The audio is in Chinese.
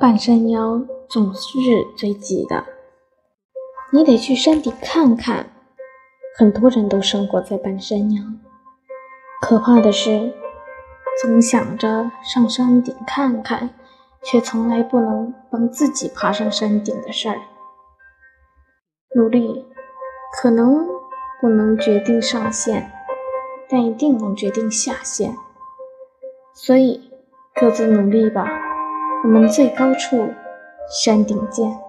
半山腰总是最挤的，你得去山顶看看。很多人都生活在半山腰，可怕的是，总想着上山顶看看，却从来不能帮自己爬上山顶的事儿。努力可能不能决定上限，但一定能决定下限。所以，各自努力吧。我们最高处，山顶见。